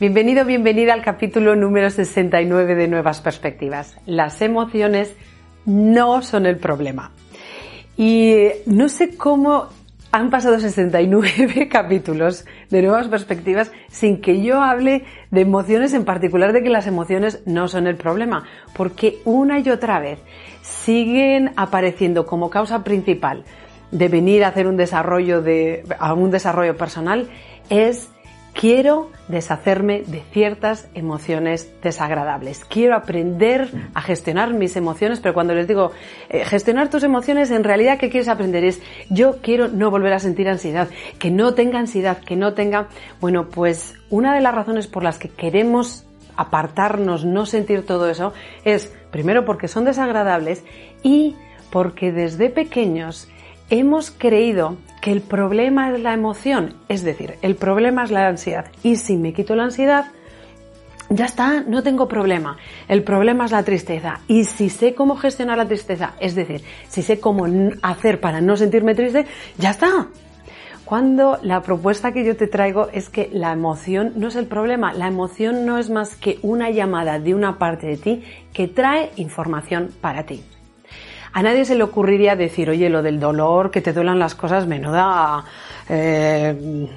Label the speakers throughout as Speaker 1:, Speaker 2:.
Speaker 1: Bienvenido, bienvenida al capítulo número 69 de Nuevas Perspectivas. Las emociones no son el problema. Y no sé cómo han pasado 69 capítulos de nuevas perspectivas sin que yo hable de emociones, en particular de que las emociones no son el problema, porque una y otra vez siguen apareciendo como causa principal de venir a hacer un desarrollo de, a un desarrollo personal es quiero deshacerme de ciertas emociones desagradables. Quiero aprender a gestionar mis emociones, pero cuando les digo eh, gestionar tus emociones, en realidad ¿qué quieres aprender? Es yo quiero no volver a sentir ansiedad, que no tenga ansiedad, que no tenga... Bueno, pues una de las razones por las que queremos apartarnos, no sentir todo eso, es primero porque son desagradables y porque desde pequeños hemos creído que el problema es la emoción, es decir, el problema es la ansiedad. Y si me quito la ansiedad, ya está, no tengo problema. El problema es la tristeza. Y si sé cómo gestionar la tristeza, es decir, si sé cómo hacer para no sentirme triste, ya está. Cuando la propuesta que yo te traigo es que la emoción no es el problema, la emoción no es más que una llamada de una parte de ti que trae información para ti. A nadie se le ocurriría decir, oye, lo del dolor, que te duelan las cosas, menuda... Eh,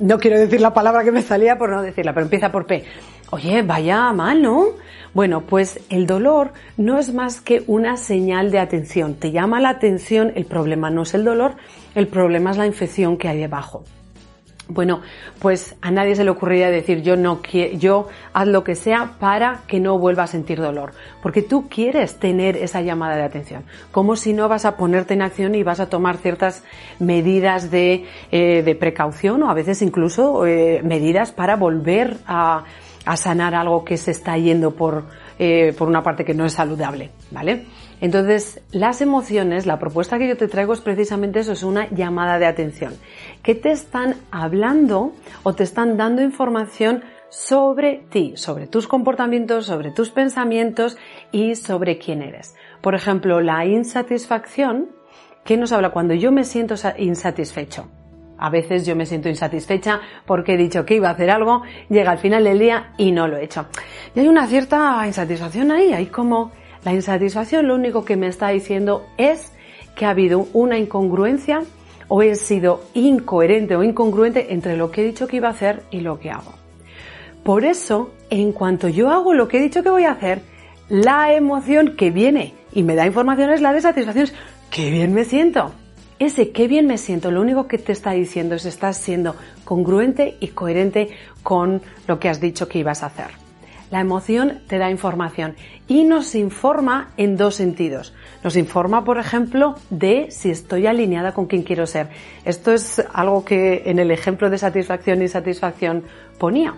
Speaker 1: no quiero decir la palabra que me salía por no decirla, pero empieza por P. Oye, vaya mal, ¿no? Bueno, pues el dolor no es más que una señal de atención. Te llama la atención, el problema no es el dolor, el problema es la infección que hay debajo. Bueno, pues a nadie se le ocurriría decir yo no quiero, yo haz lo que sea para que no vuelva a sentir dolor, porque tú quieres tener esa llamada de atención, como si no vas a ponerte en acción y vas a tomar ciertas medidas de, eh, precaución o a veces incluso eh, medidas para volver a, sanar algo que se está yendo por, eh, por una parte que no es saludable, ¿vale? Entonces, las emociones, la propuesta que yo te traigo es precisamente eso, es una llamada de atención. Que te están hablando o te están dando información sobre ti, sobre tus comportamientos, sobre tus pensamientos y sobre quién eres. Por ejemplo, la insatisfacción, ¿qué nos habla cuando yo me siento insatisfecho? A veces yo me siento insatisfecha porque he dicho que iba a hacer algo, llega al final del día y no lo he hecho. Y hay una cierta insatisfacción ahí, hay como la insatisfacción lo único que me está diciendo es que ha habido una incongruencia o he sido incoherente o incongruente entre lo que he dicho que iba a hacer y lo que hago. Por eso, en cuanto yo hago lo que he dicho que voy a hacer, la emoción que viene y me da información es la de satisfacción. ¡Qué bien me siento! Ese qué bien me siento, lo único que te está diciendo es estás siendo congruente y coherente con lo que has dicho que ibas a hacer. La emoción te da información y nos informa en dos sentidos. Nos informa, por ejemplo, de si estoy alineada con quien quiero ser. Esto es algo que en el ejemplo de satisfacción y satisfacción ponía.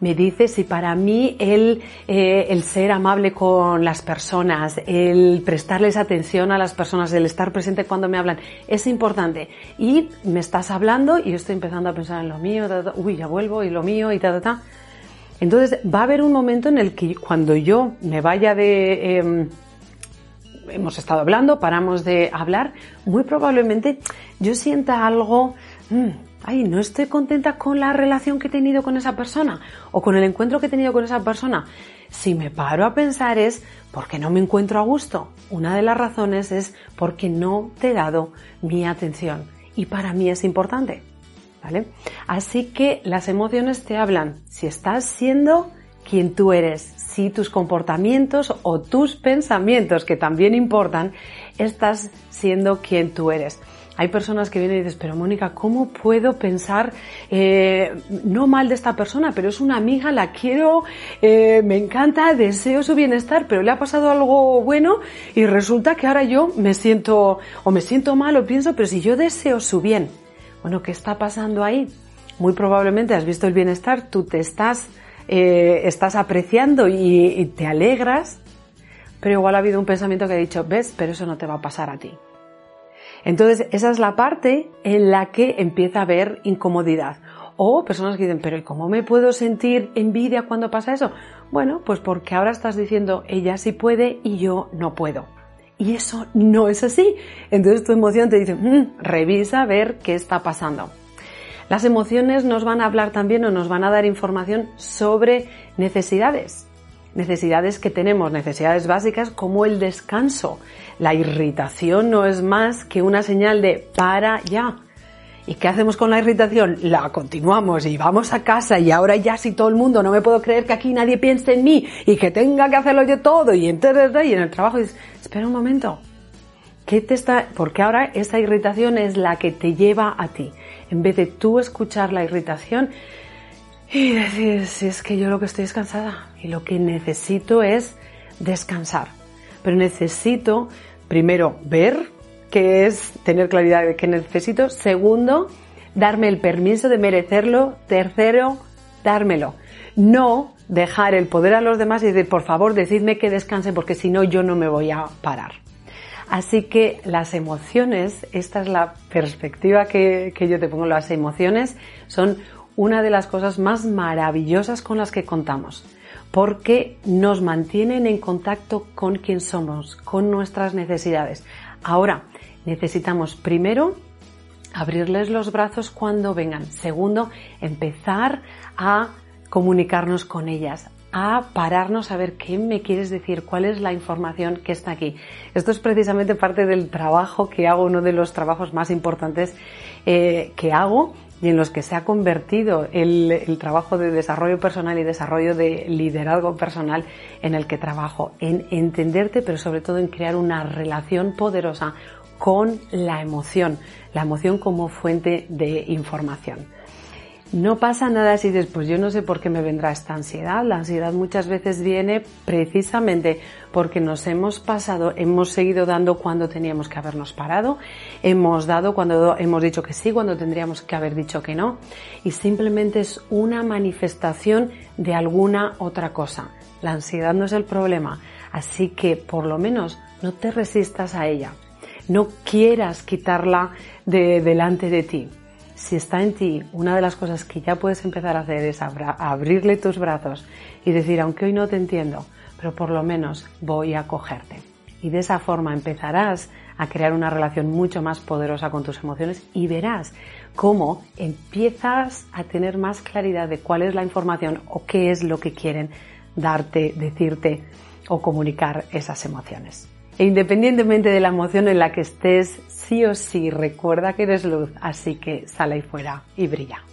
Speaker 1: Me dice si para mí el, eh, el ser amable con las personas, el prestarles atención a las personas, el estar presente cuando me hablan, es importante. Y me estás hablando y yo estoy empezando a pensar en lo mío, uy, ya vuelvo y lo mío y ta, ta, ta. Entonces va a haber un momento en el que cuando yo me vaya de... Em, hemos estado hablando, paramos de hablar, muy probablemente yo sienta algo... Mm, ay, no estoy contenta con la relación que he tenido con esa persona o con el encuentro que he tenido con esa persona. Si me paro a pensar es porque no me encuentro a gusto. Una de las razones es porque no te he dado mi atención y para mí es importante. ¿Vale? Así que las emociones te hablan si estás siendo quien tú eres, si tus comportamientos o tus pensamientos, que también importan, estás siendo quien tú eres. Hay personas que vienen y dices, pero Mónica, ¿cómo puedo pensar eh, no mal de esta persona, pero es una amiga, la quiero, eh, me encanta, deseo su bienestar, pero le ha pasado algo bueno y resulta que ahora yo me siento o me siento mal o pienso, pero si yo deseo su bien, bueno, ¿qué está pasando ahí? Muy probablemente has visto el bienestar, tú te estás, eh, estás apreciando y, te alegras, pero igual ha habido un pensamiento que ha dicho, ves, pero eso no te va a pasar a ti. Entonces, esa es la parte en la que empieza a haber incomodidad. O personas que dicen, pero ¿y cómo me puedo sentir envidia cuando pasa eso? Bueno, pues porque ahora estás diciendo, ella sí puede y yo no puedo. Y eso no es así. Entonces tu emoción te dice, mm, revisa a ver qué está pasando. Las emociones nos van a hablar también o nos van a dar información sobre necesidades. Necesidades que tenemos, necesidades básicas como el descanso. La irritación no es más que una señal de para ya. ¿Y qué hacemos con la irritación? La continuamos y vamos a casa y ahora ya si todo el mundo no me puedo creer que aquí nadie piense en mí y que tenga que hacerlo yo todo y entonces y en el trabajo dices, espera un momento, ¿qué te está? Porque ahora esa irritación es la que te lleva a ti en vez de tú escuchar la irritación y decir, si es que yo lo que estoy es cansada y lo que necesito es descansar. Pero necesito primero ver qué es tener claridad de qué necesito. Segundo, darme el permiso de merecerlo. Tercero, dármelo. No dejar el poder a los demás y decir, por favor, decidme que descanse porque si no yo no me voy a parar. Así que las emociones, esta es la perspectiva que, yo te pongo, las emociones son una de las cosas más maravillosas con las que contamos, porque nos mantienen en contacto con quien somos, con nuestras necesidades. Ahora, necesitamos primero abrirles los brazos cuando vengan. Segundo, empezar a comunicarnos con ellas, a pararnos a ver qué me quieres decir, cuál es la información que está aquí. Esto es precisamente parte del trabajo que hago, uno de los trabajos más importantes eh, que hago y en los que se ha convertido el, trabajo de desarrollo personal y desarrollo de liderazgo personal en el que trabajo, en entenderte, pero sobre todo en crear una relación poderosa con la emoción, la emoción como fuente de información. No pasa nada si dices, pues yo no sé por qué me vendrá esta ansiedad. La ansiedad muchas veces viene precisamente porque nos hemos pasado, hemos seguido dando cuando teníamos que habernos parado, hemos dado cuando hemos dicho que sí, cuando tendríamos que haber dicho que no, y simplemente es una manifestación de alguna otra cosa. La ansiedad no es el problema, así que por lo menos no te resistas a ella, no quieras quitarla de delante de ti si está en ti, una de las cosas que ya puedes empezar a hacer es abrirle tus brazos y decir, aunque hoy no te entiendo, pero por lo menos voy a cogerte. Y de esa forma empezarás a crear una relación mucho más poderosa con tus emociones y verás cómo empiezas a tener más claridad de cuál es la información o qué es lo que quieren darte, decirte o comunicar esas emociones. E independientemente de la emoción en la que estés, sí o sí recuerda que eres luz, así que sale ahí fuera y brilla.